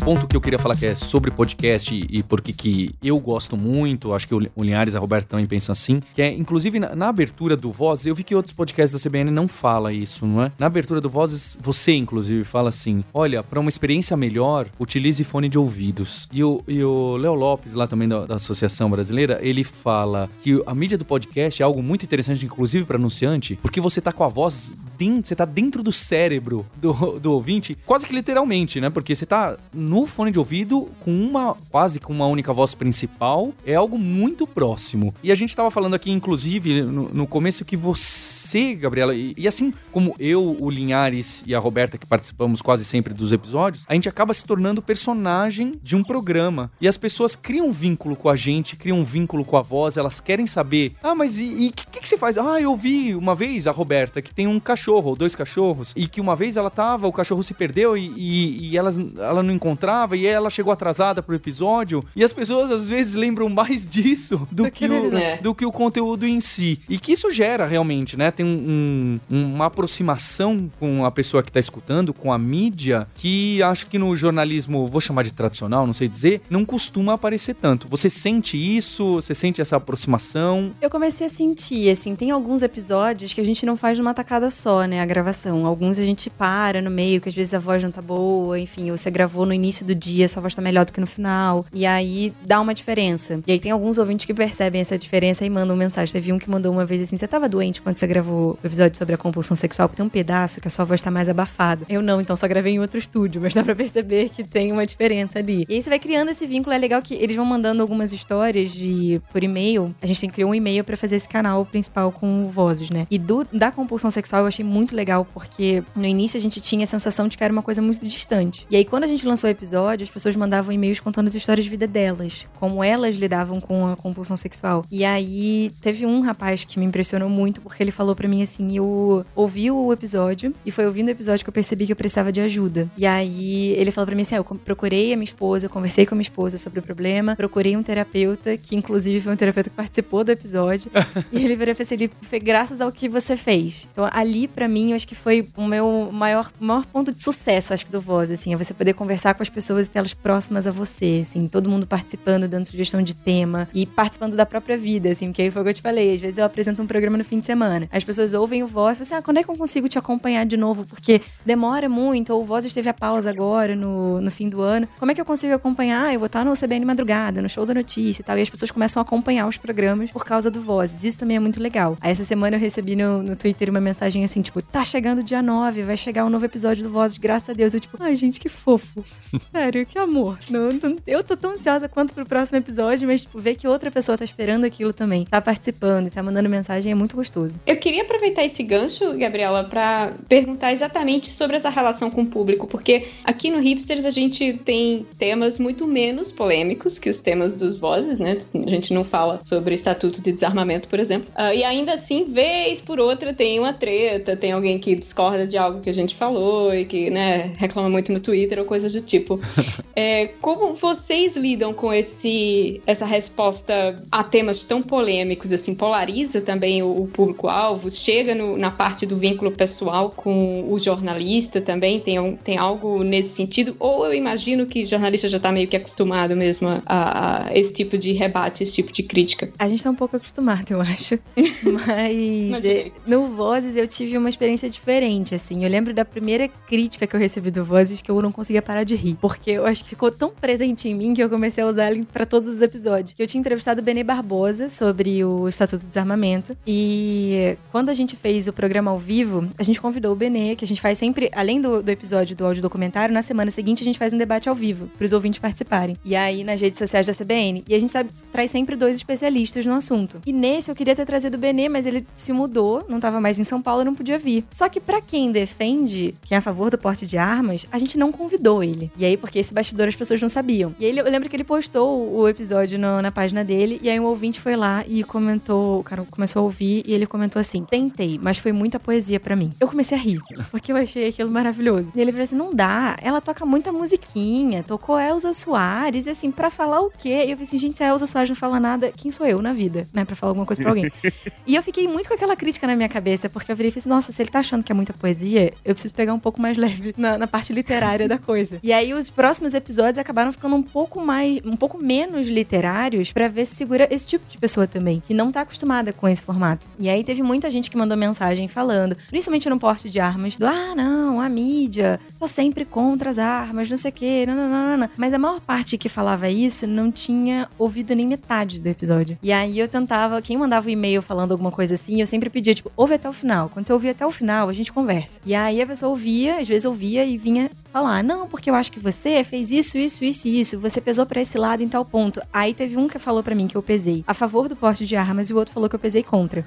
ponto que eu queria falar que é sobre podcast e, porque que eu gosto muito, acho que o, Linhares e a Roberta também pensam assim, que é, inclusive, na, na abertura do Voz, eu vi que outros podcasts da CBN não fala isso, não é? Na abertura do Vozes, você, inclusive, fala assim, olha, para uma experiência melhor, utilize fone de ouvidos. E o, e o Léo Lopes, lá também da, da Associação Brasileira, ele fala que a mídia do podcast é algo muito interessante, inclusive para anunciante, porque você tá com a voz, den- você tá dentro do cérebro do, do ouvinte, quase que literalmente, né? Porque você tá no fone de ouvido com uma, quase com uma única voz principal, é algo muito próximo. E a gente tava falando aqui, inclusive, no, no começo, que você, Gabriela, e, e assim como eu, o Linhares e a Roberta, que participamos quase sempre dos episódios, a gente acaba se tornando personagem de um programa. E as pessoas criam um vínculo com a gente, criam um vínculo com a voz, elas querem saber, ah, mas e o que, que, você faz? Ah, eu vi uma vez a Roberta, que tem um cachorro, ou dois cachorros, e que uma vez ela tava, o cachorro se perdeu e, e, e elas, ela não encontrava, e ela chegou atrasada pro episódio, e as pessoas às vezes lembram mais disso do, que, que o, episódio. do que o conteúdo em si. E que isso gera realmente, né? Tem um- um- uma aproximação com a pessoa que tá escutando, com a mídia, que acho que no jornalismo, vou chamar de tradicional, não sei dizer, não costuma aparecer tanto. Você sente isso? Você sente essa aproximação? Eu comecei a sentir, assim, tem alguns episódios que a gente não faz numa tacada só, né, a gravação. Alguns a gente para no meio, que às vezes a voz não tá boa, enfim, ou você gravou no início do dia, sua voz tá melhor do que no final. E aí dá uma diferença. E aí tem alguns ouvintes que percebem essa diferença e mandam mensagem. Teve um que mandou uma vez assim: você tava doente quando você gravou o episódio sobre a compulsão sexual, porque tem um pedaço que a sua voz tá mais abafada. Eu não, então só gravei em outro estúdio, mas dá pra perceber que tem uma diferença ali. E aí você vai criando esse vínculo, é legal que eles vão mandando algumas histórias de por e-mail. A gente tem que criar um e-mail pra fazer esse canal principal com vozes, né? E do, da compulsão sexual eu achei muito legal, porque no início a gente tinha a sensação de que era uma coisa muito distante. E aí quando a gente lançou o episódio, as pessoas mandavam e-mails contando as histórias de vida delas, como elas lidavam com a compulsão sexual. E aí teve um rapaz que me impressionou muito, porque ele falou pra mim assim: eu ouvi o episódio e foi ouvindo o episódio que eu percebi que eu precisava de ajuda. E aí ele falou pra mim assim: ah, eu procurei a minha esposa, conversei com a minha esposa sobre o problema, procurei um terapeuta, que inclusive foi um terapeuta que participou do episódio. e ele virou assim: ele foi graças ao que você fez. Então ali pra mim eu acho que foi o meu maior, maior ponto de sucesso, acho que do Voz, assim, é você poder conversar com as pessoas e tê-las próximas a você, assim, todo mundo participando, dando sugestão de tema e participando da própria vida, assim, porque aí foi o que eu te falei, às vezes eu apresento um programa no fim de semana, as pessoas ouvem o Voz e falam assim, ah, quando é que eu consigo te acompanhar de novo? Porque demora muito, ou o Voz esteve a pausa agora, no, no fim do ano, como é que eu consigo acompanhar? Ah, eu vou estar no CBN Madrugada, no Show da Notícia e tal, e as pessoas começam a acompanhar os programas por causa do Vozes, isso também é muito legal. Aí essa semana eu recebi no, no Twitter uma mensagem assim, tipo, tá chegando dia 9, vai chegar um novo episódio do Vozes, graças a Deus. Eu tipo, ai gente, que fofo. Sério, que amor. Não, não- eu tô tão ansiosa quanto pro próximo episódio, mas tipo, ver que outra pessoa tá esperando aquilo também, tá participando e tá mandando mensagem é muito gostoso. Eu queria aproveitar esse gancho, Gabriela, para perguntar exatamente sobre essa relação com o público, porque aqui no Hipsters a gente tem temas muito menos polêmicos que os temas dos vozes, né? A gente não fala sobre o Estatuto de Desarmamento, por exemplo. Ah, e ainda assim, vez por outra, tem uma treta, tem alguém que discorda de algo que a gente falou e que, né, reclama muito no Twitter ou coisas do tipo. É, como vocês lidam com esse essa resposta a temas tão polêmicos, assim, polariza também o, o público-alvo? Novos, chega no, na parte do vínculo pessoal com o jornalista também, tem, um, tem algo nesse sentido? Ou eu imagino que jornalista já está meio que acostumado mesmo a, a, esse tipo de rebate, esse tipo de crítica? A gente tá um pouco acostumado, eu acho. Mas é, no Vozes eu tive uma experiência diferente, assim. Eu lembro da primeira crítica que eu recebi do Vozes que eu não conseguia parar de rir. Porque eu acho que ficou tão presente em mim que eu comecei a usar ele pra todos os episódios. Eu tinha entrevistado o Benê Barbosa sobre o Estatuto do Desarmamento. E quando a gente fez o programa ao vivo, a gente convidou o Benê, que a gente faz sempre, além do, do episódio do áudio documentário, na semana seguinte a gente faz um debate ao vivo, pros ouvintes participarem. E aí nas redes sociais da CBN. E a gente sabe, traz sempre dois especialistas no assunto. E nesse eu queria ter trazido o Benê, mas ele se mudou, não tava mais em São Paulo, não podia vir. Só que para quem defende, quem é a favor do porte de armas, a gente não convidou ele. E aí, porque esse bastidor as pessoas não sabiam. E aí eu lembro que ele postou o episódio no, na página dele, e aí um ouvinte foi lá e comentou, o cara começou a ouvir, e ele comentou assim: tentei, mas foi muita poesia para mim. Eu comecei a rir, porque eu achei aquilo maravilhoso. E ele falou assim: não dá, ela toca muita musiquinha, tocou Elza Soares, e assim, para falar o quê? E eu falei assim, gente, se a Elza Soares não fala nada, quem sou eu na vida, né, pra falar alguma coisa pra alguém? e eu fiquei muito com aquela crítica na minha cabeça, porque eu virei e falei assim, nossa, se ele tá achando que é muita poesia, eu preciso pegar um pouco mais leve na, na parte literária da coisa. E aí os próximos episódios acabaram ficando um pouco mais, um pouco menos literários para ver se segura esse tipo de pessoa também, que não tá acostumada com esse formato. E aí teve muita gente que mandou mensagem falando, principalmente no porte de armas, do ah, não, a mídia tá sempre contra as armas, não sei o quê, não, não, não, não. Mas a maior parte que falava isso não tinha ouvido nem metade do episódio. E aí eu tentava, quem mandava o um e-mail falando alguma coisa assim, eu sempre pedia, tipo, ouve até o final. Quando você ouvir até o final, a gente conversa. E aí a pessoa ouvia, às vezes ouvia e vinha falar: Não, porque eu acho que você fez isso, isso, isso e isso. Você pesou para esse lado em tal ponto. Aí teve um que falou para mim que eu pesei a favor do porte de armas e o outro falou que eu pesei contra.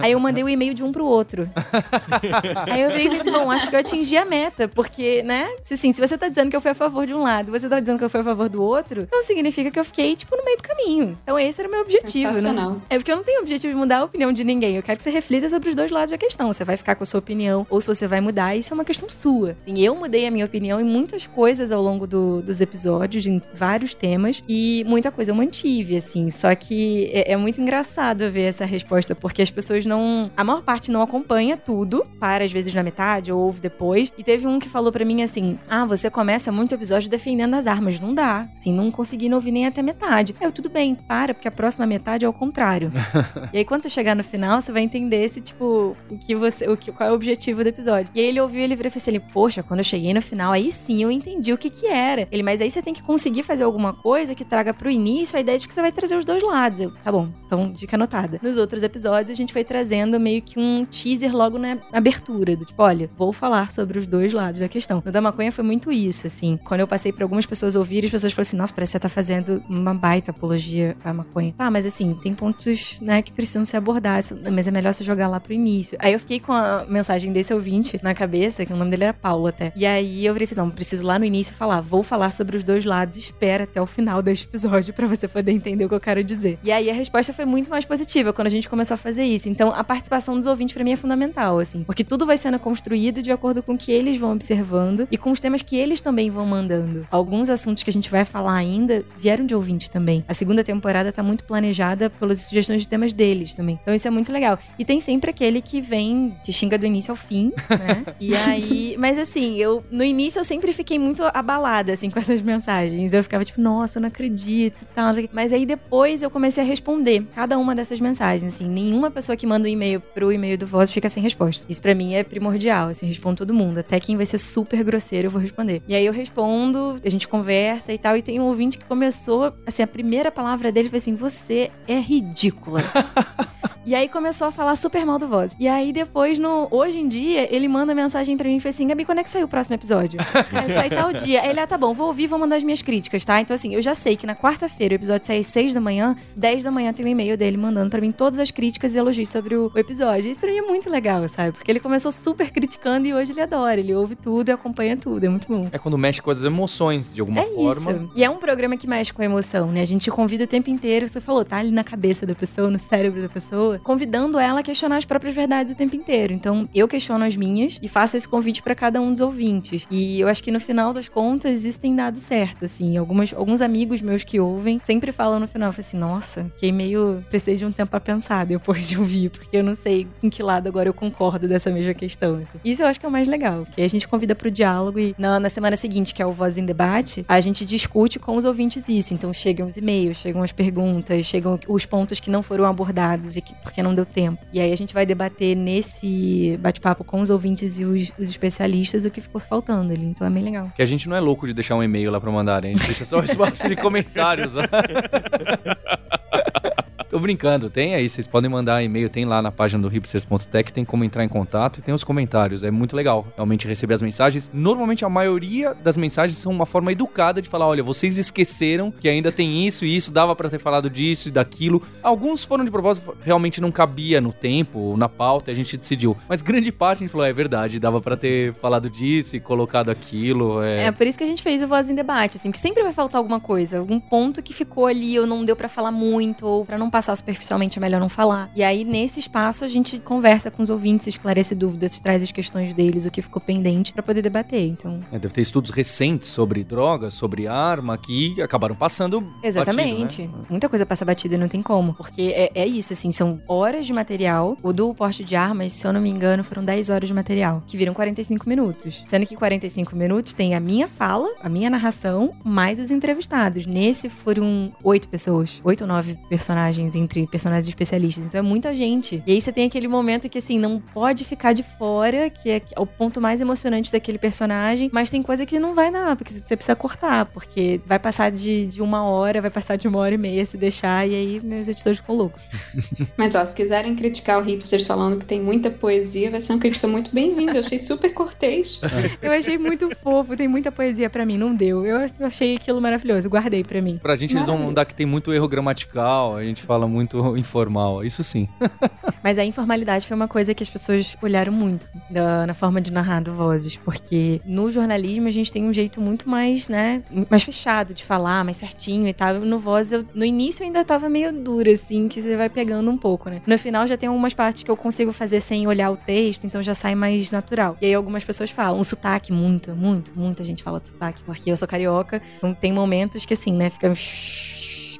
Aí eu mandei o um e-mail de um pro outro. aí eu falei assim: Bom, acho que eu atingi a meta, porque, né? Assim, se você tá dizendo que eu fui a favor de um lado, você tá dizendo que eu fui a favor do outro, então significa que eu fiquei, tipo, no meio do caminho. Então esse era o meu objetivo, né? É porque eu não tenho objetivo de mudar a opinião de ninguém. Eu quero que você reflita sobre os dois lados da questão. Você vai ficar com a sua opinião ou se você vai mudar, isso é uma questão sua. Assim, eu mudei a minha opinião em muitas coisas ao longo do, dos episódios, em vários temas, e muita coisa eu mantive, assim. Só que é, é, muito engraçado ver essa resposta, porque as pessoas não. A maior parte não acompanha tudo, para às vezes na metade ou ouve depois. E teve um que falou para mim assim: Ah, você começa muito episódio defendendo as armas. Não dá. Assim, não consegui não ouvir nem até metade. Eu, tudo bem, para, porque a próxima metade é o contrário. e aí, quando você chegar no final, você vai entender se, tipo, o que você. O que, qual é o objetivo do episódio. E aí ele ouviu ele virou e falou assim: Poxa, quando eu cheguei no final, aí sim eu entendi o que que era. Ele, mas aí você tem que conseguir fazer alguma coisa que traga pro início a ideia de que você vai trazer os dois lados. Eu, tá bom, então dica anotada. Nos outros episódios, a gente foi trazendo meio que um teaser logo na abertura, do tipo, olha, vou falar sobre os dois lados da questão. No da maconha foi muito isso, assim. Quando eu passei pra algumas pessoas ouvirem, as pessoas falaram assim, nossa, parece que você tá fazendo uma baita apologia à maconha. Tá, mas assim, tem pontos, né, que precisam ser abordados, mas é melhor você jogar lá pro início. Aí eu fiquei com a mensagem desse ouvinte na cabeça, que o nome dele era Paulo até. E aí eu não, preciso lá no início falar, vou falar sobre os dois lados, espera até o final deste episódio para você poder entender o que eu quero dizer. E aí a resposta foi muito mais positiva quando a gente começou a fazer isso. Então a participação dos ouvintes para mim é fundamental, assim, porque tudo vai sendo construído de acordo com o que eles vão observando e com os temas que eles também vão mandando. Alguns assuntos que a gente vai falar ainda vieram de ouvintes também. A segunda temporada tá muito planejada pelas sugestões de temas deles também. Então isso é muito legal. E tem sempre aquele que vem, te xinga do início ao fim, né? e aí, mas assim, eu no início eu sempre fiquei muito abalada assim com essas mensagens. Eu ficava tipo, nossa, eu não acredito e tal. Mas aí depois eu comecei a responder cada uma dessas mensagens, assim. Nenhuma pessoa que manda um e-mail pro e-mail do Voz fica sem resposta. Isso para mim é primordial, assim, respondo todo mundo. Até quem vai ser super grosseiro eu vou responder. E aí eu respondo, a gente conversa e tal. E tem um ouvinte que começou, assim, a primeira palavra dele foi assim: Você é ridícula. E aí começou a falar super mal do Voz. E aí depois, no, hoje em dia, ele manda mensagem pra mim e fala assim: Gabi, quando é que saiu o próximo episódio? é, sai tal dia. Ele, ah, tá bom, vou ouvir, vou mandar as minhas críticas, tá? Então assim, eu já sei que na quarta-feira o episódio sai às 6 da manhã, 10 da manhã tem um e-mail dele mandando pra mim todas as críticas e elogios sobre o, episódio. Isso pra mim é muito legal, sabe? Porque ele começou super criticando e hoje ele adora. Ele ouve tudo e acompanha tudo. É muito bom. É quando mexe com as emoções, de alguma é forma. Isso. E é um programa que mexe com a emoção, né? A gente convida o tempo inteiro, você falou, tá ali na cabeça da pessoa, no cérebro da pessoa. pessoa, convidando ela a questionar as próprias verdades o tempo inteiro. Então, eu questiono as minhas e faço esse convite para cada um dos ouvintes. E eu acho que no final das contas, isso tem dado certo, assim. Algumas, alguns amigos meus que ouvem sempre falam no final, assim, nossa, fiquei meio. Precisei de um tempo pra pensar depois de ouvir, porque eu não sei em que lado agora eu concordo dessa mesma questão. Assim. Isso eu acho que é o mais legal, porque a gente convida pro diálogo e na, na semana seguinte, que é o Voz em Debate, a gente discute com os ouvintes isso. Então chegam os e-mails, chegam as perguntas, chegam os pontos que não foram abordados e que, porque não deu tempo. E aí a gente vai debater nesse bate-papo com os ouvintes e os, os especialistas o que ficou faltando ali. Então é bem legal. Que a gente não é louco de deixar um e-mail lá pra mandarem, a gente deixa só o espaço de comentários. Tô brincando, tem aí, vocês podem mandar e-mail, tem lá na página do hipsters.tech, tem como entrar em contato e tem os comentários. É muito legal realmente receber as mensagens. Normalmente a maioria das mensagens são uma forma educada de falar: olha, vocês esqueceram que ainda tem isso e isso, dava pra ter falado disso e daquilo. Alguns foram de propósito, realmente não cabia no tempo, na pauta, a gente decidiu. Mas grande parte a gente falou: é verdade, dava pra ter falado disso e colocado aquilo. É, É por isso que a gente fez o Voz em Debate, assim, porque sempre vai faltar alguma coisa, algum ponto que ficou ali ou não deu pra falar muito, ou pra não passar superficialmente é melhor não falar. E aí, nesse espaço, a gente conversa com os ouvintes, esclarece dúvidas, traz as questões deles, o que ficou pendente, pra poder debater. Então, É, deve ter estudos recentes sobre drogas, sobre arma, que acabaram passando. Exatamente. batido, né? Muita coisa passa batida e não tem como. Porque é, é isso, assim, são horas de material. O do porte de armas, se eu não me engano, foram 10 horas de material, que viram 45 minutos. Sendo que 45 minutos tem a minha fala, a minha narração, mais os entrevistados. Nesse foram oito pessoas, oito ou nove personagens entre personagens especialistas. Então é muita gente. E aí você tem aquele momento que, assim, não pode ficar de fora, que é o ponto mais emocionante daquele personagem, mas tem coisa que não vai dar, porque você precisa cortar, porque vai passar de, de uma hora, vai passar de uma hora e meia se deixar, e aí meus editores ficam loucos. Mas ó, se quiserem criticar o Hipsters falando que tem muita poesia, vai ser uma crítica muito bem-vinda. Eu achei super cortês. Eu achei muito fofo, tem muita poesia pra mim, não deu. Eu achei aquilo maravilhoso, guardei pra mim. Pra gente, eles vão dar que tem muito erro gramatical, a gente fala muito informal. Isso sim. Mas a informalidade foi uma coisa que as pessoas olharam muito da- na forma de narrar do Vozes, porque no jornalismo a gente tem um jeito muito mais, né, mais fechado de falar, mais certinho e tal. No Voz, eu, no início eu ainda tava meio dura, assim, que você vai pegando um pouco, né. No final já tem algumas partes que eu consigo fazer sem olhar o texto, então já sai mais natural. E aí algumas pessoas falam, o sotaque, muito, muito, muita gente fala de sotaque, porque eu sou carioca, então tem momentos que assim, né, fica... um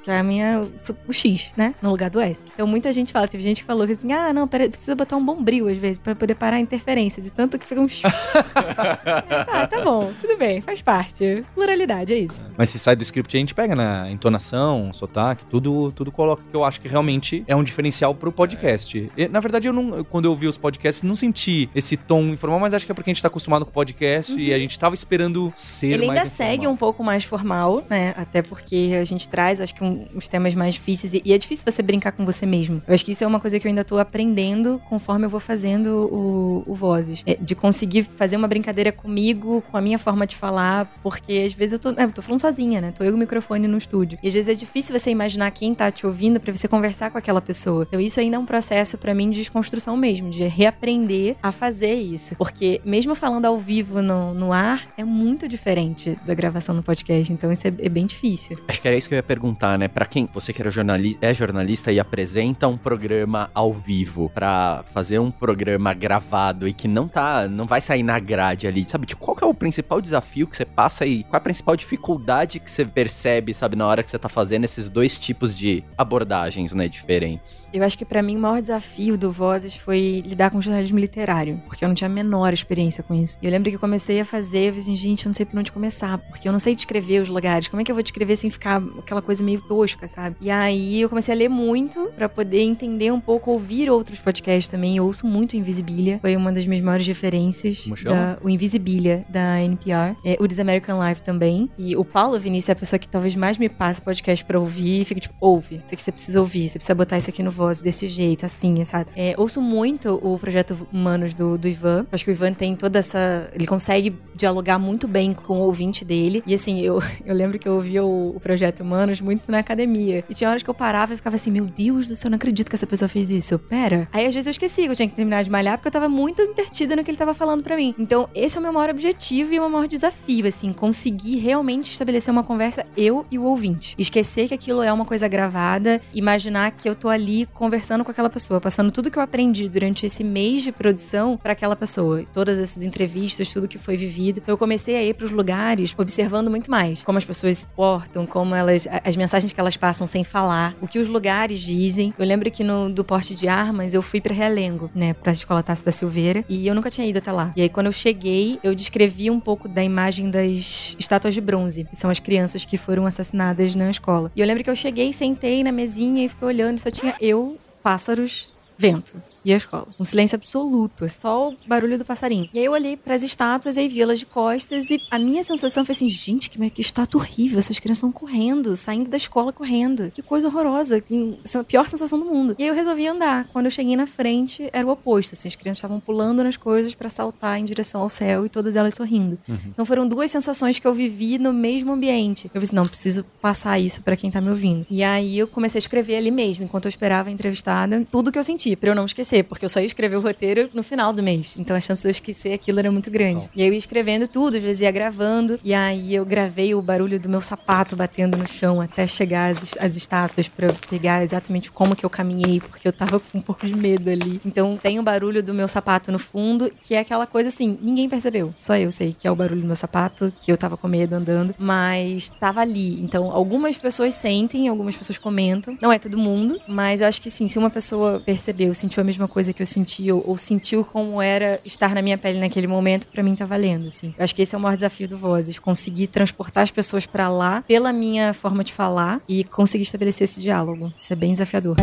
que é a minha, o X, né? No lugar do S. Então muita gente fala, teve gente que falou assim, ah, não, pera, precisa botar um bombril às vezes pra poder parar a interferência, de tanto que fica um X. ah, tá bom, tudo bem, faz parte. Pluralidade, é isso. Mas se sai do script, a gente pega na entonação, sotaque, tudo, tudo coloca. Que eu acho que realmente é um diferencial pro podcast. E, na verdade, eu não, quando eu ouvi os podcasts, não senti esse tom informal, mas acho que é porque a gente tá acostumado com podcast e a gente tava esperando ser Ele ainda segue um pouco mais formal, né? Até porque a gente traz, acho que, um- uns temas mais difíceis. E, e é difícil você brincar com você mesmo. Eu acho que isso é uma coisa que eu ainda tô aprendendo conforme eu vou fazendo o, o Vozes. É, de conseguir fazer uma brincadeira comigo, com a minha forma de falar. Porque às vezes eu tô, é, eu tô falando sozinha, né? Tô eu e o microfone no estúdio. E às vezes é difícil você imaginar quem tá te ouvindo pra você conversar com aquela pessoa. Então isso ainda é um processo pra mim de desconstrução mesmo, de reaprender a fazer isso. Porque mesmo falando ao vivo no, no ar, é muito diferente da gravação no podcast. Então isso é, é bem difícil. Acho que era isso que eu ia perguntar, né? Pra quem você que era jornali é jornalista e apresenta um programa ao vivo pra fazer um programa gravado e que não tá, não vai sair na grade ali, sabe? Tipo, qual que é o principal desafio que você passa e qual é a principal dificuldade que você percebe, sabe, na hora que você tá fazendo esses dois tipos de abordagens, né, diferentes? Eu acho que pra mim o maior desafio do Vozes foi lidar com jornalismo literário, porque eu não tinha a menor experiência com isso. E eu lembro que eu comecei a fazer, eu falei assim, gente, eu não sei por onde começar, porque eu não sei descrever os lugares. Como é que eu vou descrever sem ficar aquela coisa meio tosca, sabe? E aí eu comecei a ler muito pra poder entender um pouco, ouvir outros podcasts também. Eu ouço muito Invisibilia, foi uma das minhas maiores referências. Como chama? Da, o Invisibilia, da NPR. É, o This American Life também. E o Paulo Vinícius é a pessoa que talvez mais me passe podcast pra ouvir e fica tipo, ouve. Isso aqui você precisa ouvir, você precisa botar isso aqui no voz desse jeito, assim, sabe? É, ouço muito o projeto Humanos do, do Ivan. Acho que o Ivan tem toda essa. Ele consegue dialogar muito bem com o ouvinte dele. E assim, eu, eu lembro que eu ouvia o, o projeto Humanos muito na, academia. E tinha horas que eu parava e ficava assim, meu Deus do céu, não acredito que essa pessoa fez isso. Pera. Aí às vezes eu esqueci que eu tinha que terminar de malhar porque eu tava muito intertida no que ele tava falando pra mim. Então, esse é o meu maior objetivo e o meu maior desafio, assim, conseguir realmente estabelecer uma conversa eu e o ouvinte. Esquecer que aquilo é uma coisa gravada, imaginar que eu tô ali conversando com aquela pessoa, passando tudo que eu aprendi durante esse mês de produção para aquela pessoa. Todas essas entrevistas, tudo que foi vivido. Então eu comecei a ir pros lugares observando muito mais como as pessoas se portam, como elas as mensagens que elas passam sem falar, o que os lugares dizem. Eu lembro que no do porte de armas eu fui para Realengo, né, para a escola Tasso da Silveira, e eu nunca tinha ido até lá. E aí quando eu cheguei, eu descrevi um pouco da imagem das estátuas de bronze, que são as crianças que foram assassinadas na escola. E eu lembro que eu cheguei, sentei na mesinha e fiquei olhando, e só tinha eu, pássaros, vento e a escola. Um silêncio absoluto, é só o barulho do passarinho. E aí eu olhei para as estátuas e vi elas de costas e a minha sensação foi assim, gente, que, que estátua horrível, essas crianças estão correndo, saindo da escola correndo. Que coisa horrorosa, que, a pior sensação do mundo. E aí eu resolvi andar. Quando eu cheguei na frente, era o oposto, assim, as crianças estavam pulando nas coisas para saltar em direção ao céu e todas elas sorrindo. Uhum. Então foram duas sensações que eu vivi no mesmo ambiente. Eu disse, não, preciso passar isso para quem tá me ouvindo. E aí eu comecei a escrever ali mesmo, enquanto eu esperava a entrevistada, tudo que eu senti, para eu não esquecer esquecer, porque eu só ia escrever o roteiro no final do mês. Então a chance de eu esquecer aquilo era muito grande. E aí eu ia escrevendo tudo, às vezes ia gravando, e aí eu gravei o barulho do meu sapato batendo no chão até chegar às, às estátuas para pegar exatamente como que eu caminhei, porque eu tava com um pouco de medo ali. Então tem o barulho do meu sapato no fundo, que é aquela coisa assim, ninguém percebeu. Só eu sei que é o barulho do meu sapato, que eu tava com medo andando, mas tava ali. Então algumas pessoas sentem, algumas pessoas comentam. Não é todo mundo, mas eu acho que sim, se uma pessoa percebeu, sentiu a mesma mesma coisa que eu senti ou, ou sentiu como era estar na minha pele naquele momento, para mim tá valendo, assim. Eu acho que esse é o maior desafio do Vozes, conseguir transportar as pessoas para lá pela minha forma de falar e conseguir estabelecer esse diálogo. Isso é bem desafiador.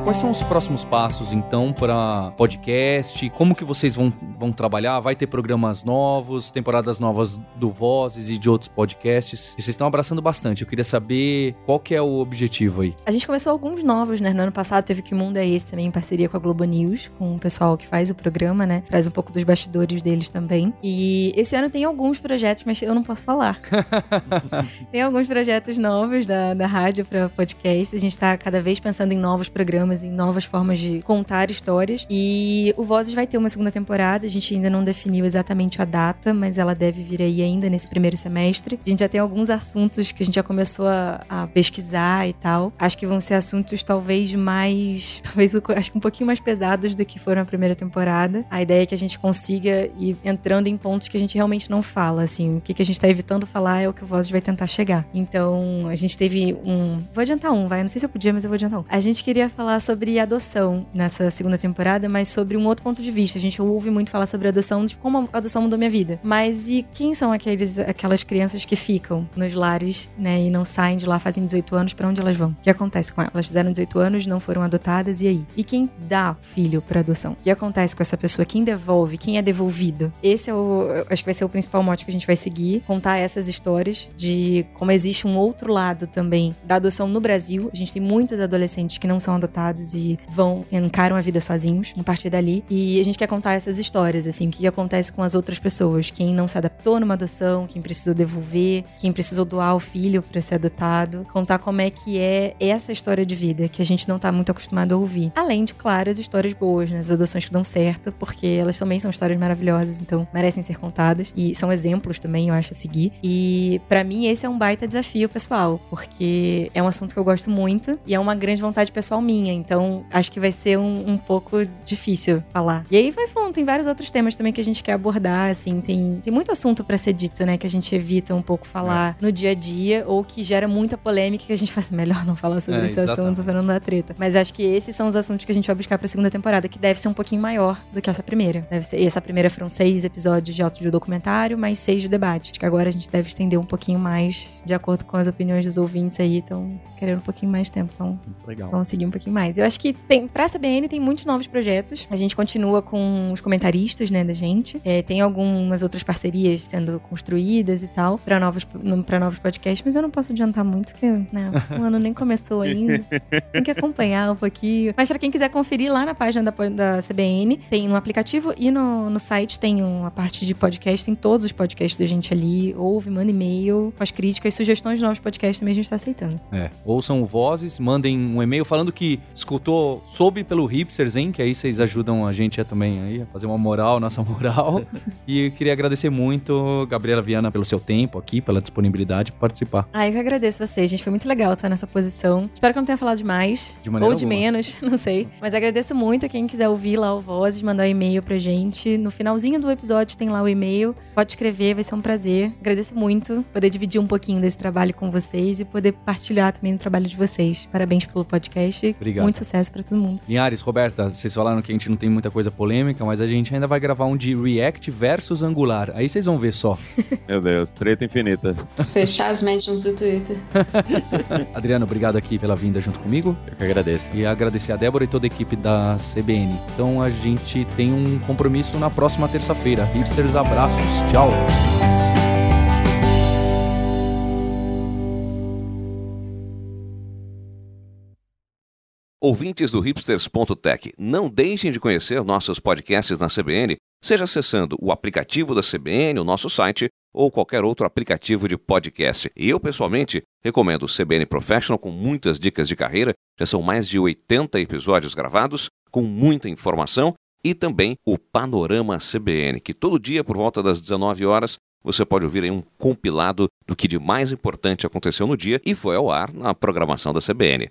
Quais são os próximos passos, então, para podcast? Como que vocês vão, vão trabalhar? Vai ter programas novos, temporadas novas do Vozes e de outros podcasts? E vocês estão abraçando bastante. Eu queria saber qual que é o objetivo aí. A gente começou alguns novos, né? No ano passado teve Que Mundo é Esse também, em parceria com a Globo News, com o pessoal que faz o programa, né? Traz um pouco dos bastidores deles também. E esse ano tem alguns projetos, mas eu não posso falar. tem alguns projetos novos da, da rádio para podcast. A gente tá cada vez pensando em novos programas programas, em novas formas de contar histórias. E o Vozes vai ter uma segunda temporada, a gente ainda não definiu exatamente a data, mas ela deve vir aí ainda nesse primeiro semestre. A gente já tem alguns assuntos que a gente já começou a, a pesquisar e tal. Acho que vão ser assuntos talvez mais. Talvez acho que um pouquinho mais pesados do que foram a primeira temporada. A ideia é que a gente consiga ir entrando em pontos que a gente realmente não fala, assim. O que, que a gente tá evitando falar é o que o Vozes vai tentar chegar. Então, a gente teve um. Vou adiantar um, vai. Não sei se eu podia, mas eu vou adiantar um. A gente queria falar falar sobre adoção nessa segunda temporada, mas sobre um outro ponto de vista. A gente ouve muito falar sobre adoção, de como a adoção mudou minha vida. Mas e quem são aqueles, aquelas crianças que ficam nos lares, né, e não saem de lá, fazem 18 anos, para onde elas vão? O que acontece com elas? Elas fizeram 18 anos, não foram adotadas, e aí? E quem dá filho para adoção? O que acontece com essa pessoa? Quem devolve? Quem é devolvido? Esse é o, acho que vai ser o principal mote que a gente vai seguir, contar essas histórias de como existe um outro lado também da adoção no Brasil. A gente tem muitos adolescentes que não são adotados e vão, encaram a vida sozinhos a partir dali. E a gente quer contar essas histórias, assim, o que acontece com as outras pessoas, quem não se adaptou numa adoção, quem precisou devolver, quem precisou doar o filho para ser adotado, contar como é que é essa história de vida que a gente não tá muito acostumado a ouvir. Além de, claro, as histórias boas, né? As adoções que dão certo, porque elas também são histórias maravilhosas, então merecem ser contadas e são exemplos também, eu acho, a seguir. E para mim esse é um baita desafio pessoal, porque é um assunto que eu gosto muito e é uma grande vontade pessoal minha então acho que vai ser um, um pouco difícil falar. E aí vai fundo, tem vários outros temas também que a gente quer abordar, assim, tem, tem muito assunto para ser dito, né, que a gente evita um pouco falar é. no dia a dia, ou que gera muita polêmica que a gente faz melhor não falar sobre é, esse exatamente. assunto para não dar treta. Mas acho que esses são os assuntos que a gente vai buscar pra segunda temporada, que deve ser um pouquinho maior do que essa primeira. Deve ser, e essa primeira foram seis episódios de áudio documentário, mais seis de debate. Acho que agora a gente deve estender um pouquinho mais, de acordo com as opiniões dos ouvintes aí, estão querendo um pouquinho mais tempo. Então, Legal. vamos seguir um pouquinho mais. Eu acho que tem, pra CBN tem muitos novos projetos. A gente continua com os comentaristas, né, da gente. É, tem algumas outras parcerias sendo construídas e tal, pra novos, pra novos podcasts, mas eu não posso adiantar muito, porque né, o ano nem começou ainda. tem que acompanhar um pouquinho. Mas pra quem quiser conferir lá na página da, da CBN, tem no aplicativo e no, no site tem uma parte de podcast, tem todos os podcasts da gente ali. Ouve, manda e-mail com as críticas, sugestões de novos podcasts também a gente tá aceitando. É, ouçam vozes, mandem um e-mail falando que escutou, soube pelo Hipsters, hein? Que aí vocês ajudam a gente também aí a fazer uma moral, nossa moral. e eu queria agradecer muito, Gabriela Viana, pelo seu tempo aqui, pela disponibilidade de participar. Ah, eu que agradeço vocês, gente. Foi muito legal estar nessa posição. Espero que eu não tenha falado demais. De maneira ou de alguma. menos, não sei. Mas agradeço muito a quem quiser ouvir lá o Vozes, mandar um e-mail pra gente. No finalzinho do episódio tem lá o e-mail. Pode escrever, vai ser um prazer. Agradeço muito poder dividir um pouquinho desse trabalho com vocês e poder partilhar também o trabalho de vocês. Parabéns pelo podcast. Obrigado. Muito sucesso pra todo mundo. Linhares, Roberta, vocês falaram que a gente não tem muita coisa polêmica, mas a gente ainda vai gravar um de React versus Angular. Aí vocês vão ver só. Meu Deus, treta infinita. Fechar as mentions do Twitter. Adriano, obrigado aqui pela vinda junto comigo. Eu que agradeço. E agradecer a Débora e toda a equipe da CBN. Então a gente tem um compromisso na próxima terça-feira. Hipsters, abraços. Tchau. Ouvintes do hipsters.tech, não deixem de conhecer nossos podcasts na CBN, seja acessando o aplicativo da CBN, o nosso site ou qualquer outro aplicativo de podcast. Eu, pessoalmente, recomendo o CBN Professional com muitas dicas de carreira, já são mais de 80 episódios gravados, com muita informação, e também o Panorama CBN, que todo dia, por volta das 19 horas, você pode ouvir aí um compilado do que de mais importante aconteceu no dia e foi ao ar na programação da CBN.